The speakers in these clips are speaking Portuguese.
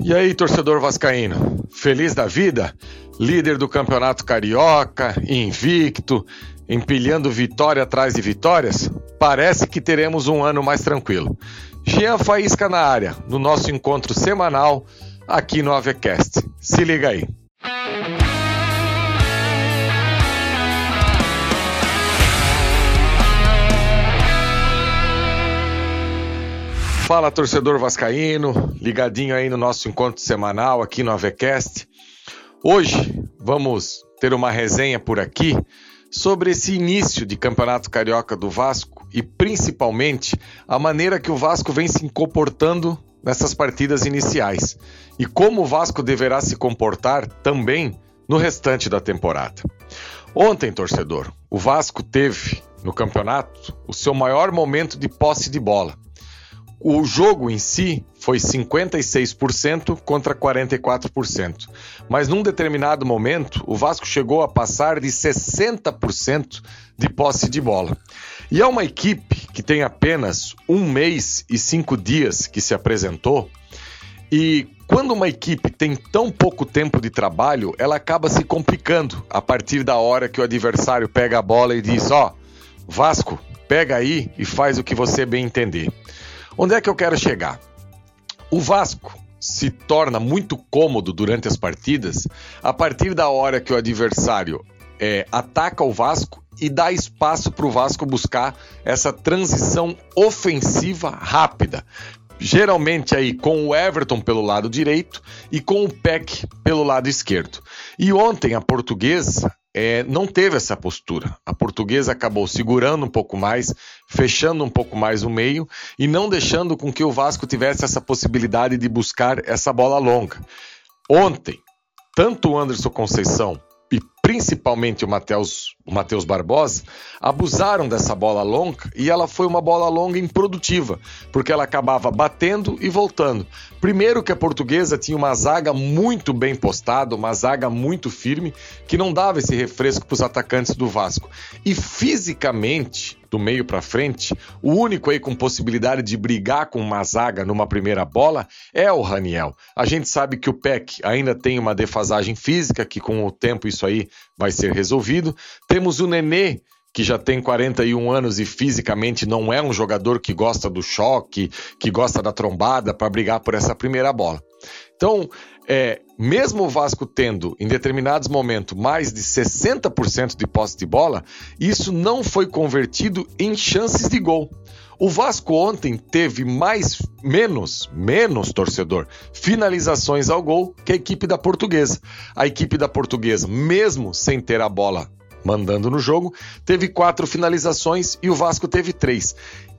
E aí, torcedor vascaíno, feliz da vida? Líder do Campeonato Carioca, invicto, empilhando vitória atrás de vitórias? Parece que teremos um ano mais tranquilo. Jean Faísca na área, no nosso encontro semanal aqui no Avecast. Se liga aí. Fala torcedor vascaíno, ligadinho aí no nosso encontro semanal aqui no Avecast. Hoje vamos ter uma resenha por aqui sobre esse início de Campeonato Carioca do Vasco e principalmente a maneira que o Vasco vem se comportando nessas partidas iniciais e como o Vasco deverá se comportar também no restante da temporada. Ontem, torcedor, o Vasco teve no campeonato o seu maior momento de posse de bola o jogo em si foi 56% contra 44%, mas num determinado momento o Vasco chegou a passar de 60% de posse de bola. E é uma equipe que tem apenas um mês e cinco dias que se apresentou, e quando uma equipe tem tão pouco tempo de trabalho, ela acaba se complicando a partir da hora que o adversário pega a bola e diz: Ó, oh, Vasco, pega aí e faz o que você bem entender. Onde é que eu quero chegar? O Vasco se torna muito cômodo durante as partidas a partir da hora que o adversário é, ataca o Vasco e dá espaço para o Vasco buscar essa transição ofensiva rápida. Geralmente aí com o Everton pelo lado direito e com o Peck pelo lado esquerdo. E ontem a portuguesa é, não teve essa postura. A portuguesa acabou segurando um pouco mais, fechando um pouco mais o meio e não deixando com que o Vasco tivesse essa possibilidade de buscar essa bola longa. Ontem, tanto o Anderson Conceição e principalmente o Matheus o Matheus Barbosa, abusaram dessa bola longa e ela foi uma bola longa improdutiva, porque ela acabava batendo e voltando. Primeiro que a portuguesa tinha uma zaga muito bem postada, uma zaga muito firme, que não dava esse refresco para os atacantes do Vasco. E fisicamente, do meio para frente, o único aí com possibilidade de brigar com uma zaga numa primeira bola é o Raniel. A gente sabe que o Peck ainda tem uma defasagem física, que com o tempo isso aí vai ser resolvido. Temos o Nenê, que já tem 41 anos e fisicamente não é um jogador que gosta do choque, que gosta da trombada para brigar por essa primeira bola. Então, é, mesmo o Vasco tendo em determinados momentos mais de 60% de posse de bola, isso não foi convertido em chances de gol. O Vasco ontem teve mais, menos, menos torcedor, finalizações ao gol que a equipe da Portuguesa. A equipe da Portuguesa, mesmo sem ter a bola mandando no jogo, teve quatro finalizações e o Vasco teve três.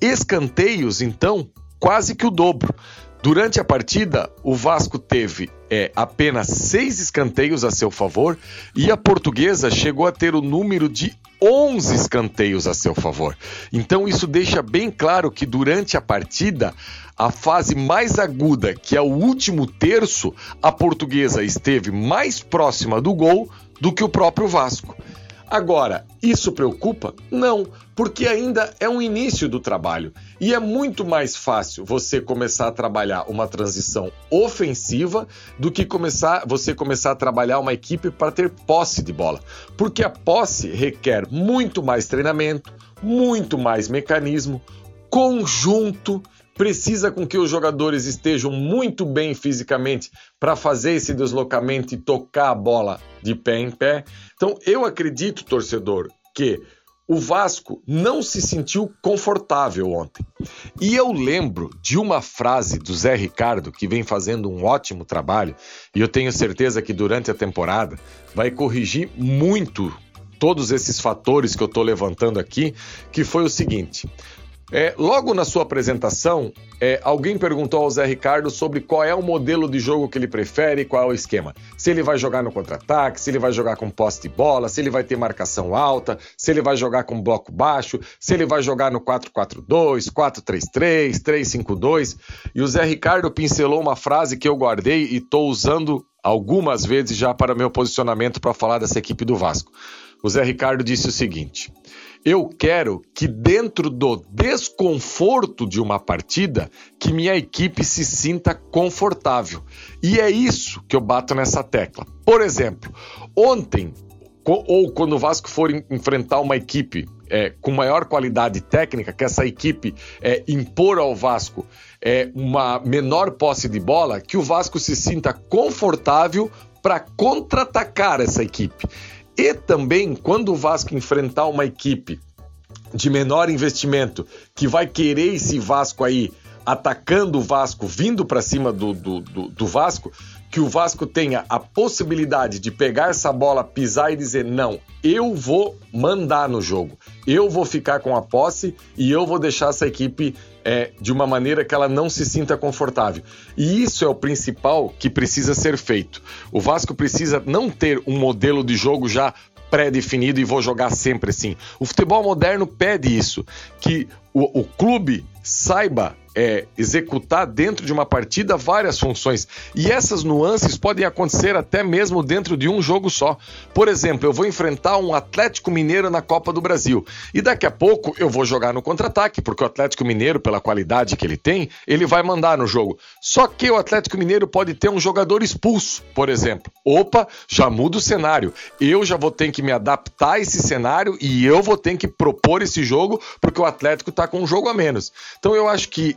Escanteios, então, quase que o dobro. Durante a partida, o Vasco teve é, apenas seis escanteios a seu favor e a portuguesa chegou a ter o número de 11 escanteios a seu favor. Então, isso deixa bem claro que durante a partida, a fase mais aguda, que é o último terço, a portuguesa esteve mais próxima do gol do que o próprio Vasco. Agora, isso preocupa? Não, porque ainda é um início do trabalho e é muito mais fácil você começar a trabalhar uma transição ofensiva do que começar você começar a trabalhar uma equipe para ter posse de bola, porque a posse requer muito mais treinamento, muito mais mecanismo, conjunto precisa com que os jogadores estejam muito bem fisicamente para fazer esse deslocamento e tocar a bola de pé em pé. Então, eu acredito, torcedor, que o Vasco não se sentiu confortável ontem. E eu lembro de uma frase do Zé Ricardo, que vem fazendo um ótimo trabalho, e eu tenho certeza que durante a temporada vai corrigir muito todos esses fatores que eu estou levantando aqui, que foi o seguinte: é, logo na sua apresentação, é, alguém perguntou ao Zé Ricardo sobre qual é o modelo de jogo que ele prefere, qual é o esquema. Se ele vai jogar no contra-ataque, se ele vai jogar com poste de bola, se ele vai ter marcação alta, se ele vai jogar com bloco baixo, se ele vai jogar no 4-4-2, 4-3-3, 3-5-2. E o Zé Ricardo pincelou uma frase que eu guardei e estou usando algumas vezes já para meu posicionamento para falar dessa equipe do Vasco. O Zé Ricardo disse o seguinte. Eu quero que dentro do desconforto de uma partida, que minha equipe se sinta confortável. E é isso que eu bato nessa tecla. Por exemplo, ontem ou quando o Vasco for enfrentar uma equipe é, com maior qualidade técnica, que essa equipe é, impor ao Vasco é, uma menor posse de bola, que o Vasco se sinta confortável para contra-atacar essa equipe. E também, quando o Vasco enfrentar uma equipe de menor investimento, que vai querer esse Vasco aí atacando o Vasco, vindo para cima do, do, do, do Vasco, que o Vasco tenha a possibilidade de pegar essa bola, pisar e dizer: não, eu vou mandar no jogo, eu vou ficar com a posse e eu vou deixar essa equipe é, de uma maneira que ela não se sinta confortável. E isso é o principal que precisa ser feito. O Vasco precisa não ter um modelo de jogo já pré-definido e vou jogar sempre assim. O futebol moderno pede isso, que o, o clube saiba é, executar dentro de uma partida várias funções. E essas nuances podem acontecer até mesmo dentro de um jogo só. Por exemplo, eu vou enfrentar um Atlético Mineiro na Copa do Brasil. E daqui a pouco eu vou jogar no contra-ataque, porque o Atlético Mineiro, pela qualidade que ele tem, ele vai mandar no jogo. Só que o Atlético Mineiro pode ter um jogador expulso, por exemplo. Opa, já muda o cenário. Eu já vou ter que me adaptar a esse cenário e eu vou ter que propor esse jogo, porque o Atlético está com um jogo a menos. Então eu acho que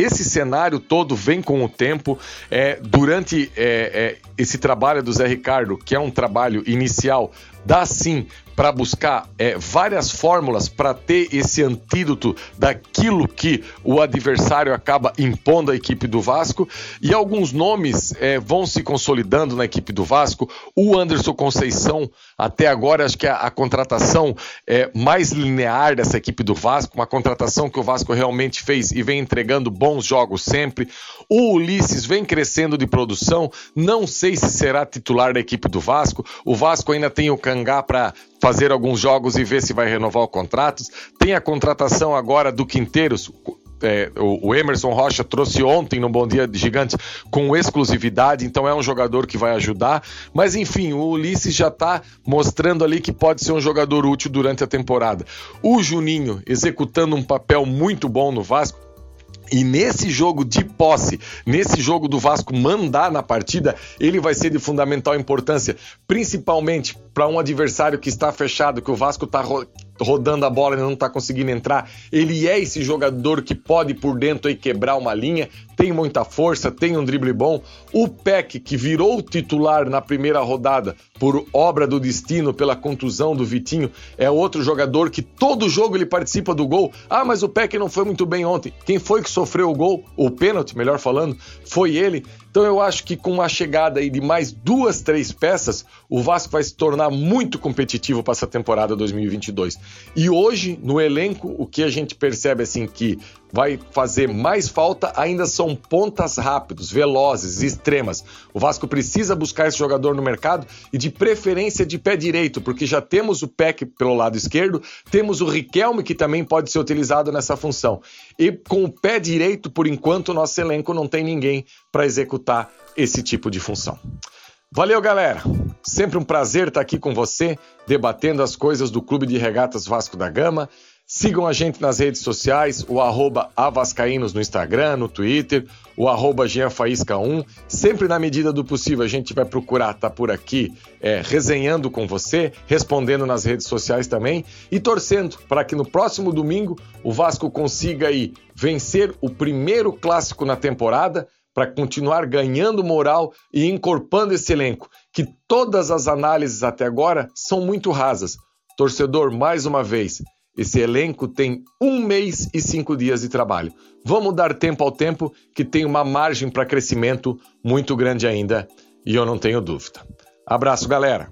esse cenário todo vem com o tempo. É, durante é, é, esse trabalho do Zé Ricardo, que é um trabalho inicial, dá sim para buscar é, várias fórmulas para ter esse antídoto daquilo que o adversário acaba impondo à equipe do Vasco. E alguns nomes é, vão se consolidando na equipe do Vasco. O Anderson Conceição, até agora, acho que a, a contratação é, mais linear dessa equipe do Vasco, uma contratação que o Vasco realmente fez e vem entregando bons jogos sempre. O Ulisses vem crescendo de produção, não sei se será titular da equipe do Vasco. O Vasco ainda tem o Cangá para fazer alguns jogos e ver se vai renovar o contrato. Tem a contratação agora do Quinteiros. É, o, Emerson Rocha trouxe ontem no Bom Dia Gigante com exclusividade, então é um jogador que vai ajudar. Mas enfim, o Ulisses já está mostrando ali que pode ser um jogador útil durante a temporada. O Juninho executando um papel muito bom no Vasco e nesse jogo de posse, nesse jogo do Vasco mandar na partida, ele vai ser de fundamental importância, principalmente para um adversário que está fechado, que o Vasco está rodando a bola e não está conseguindo entrar. Ele é esse jogador que pode por dentro aí quebrar uma linha, tem muita força, tem um drible bom. O Peck, que virou titular na primeira rodada por obra do destino, pela contusão do Vitinho, é outro jogador que todo jogo ele participa do gol. Ah, mas o Peck não foi muito bem ontem. Quem foi que sofreu o gol, o pênalti, melhor falando, foi ele. Então eu acho que com a chegada aí de mais duas, três peças, o Vasco vai se tornar muito competitivo para essa temporada 2022. E hoje, no elenco, o que a gente percebe assim que vai fazer mais falta ainda são pontas rápidos, velozes, extremas. O Vasco precisa buscar esse jogador no mercado e de preferência de pé direito, porque já temos o Peck pelo lado esquerdo, temos o Riquelme que também pode ser utilizado nessa função. E com o pé direito, por enquanto, o nosso elenco não tem ninguém para executar esse tipo de função. Valeu, galera! Sempre um prazer estar aqui com você, debatendo as coisas do Clube de Regatas Vasco da Gama. Sigam a gente nas redes sociais, o arroba Avascaínos no Instagram, no Twitter, o arroba Faísca1. Sempre na medida do possível a gente vai procurar estar tá por aqui é, resenhando com você, respondendo nas redes sociais também e torcendo para que no próximo domingo o Vasco consiga aí vencer o primeiro clássico na temporada para continuar ganhando moral e encorpando esse elenco, que todas as análises até agora são muito rasas. Torcedor, mais uma vez, esse elenco tem um mês e cinco dias de trabalho. Vamos dar tempo ao tempo, que tem uma margem para crescimento muito grande ainda, e eu não tenho dúvida. Abraço, galera!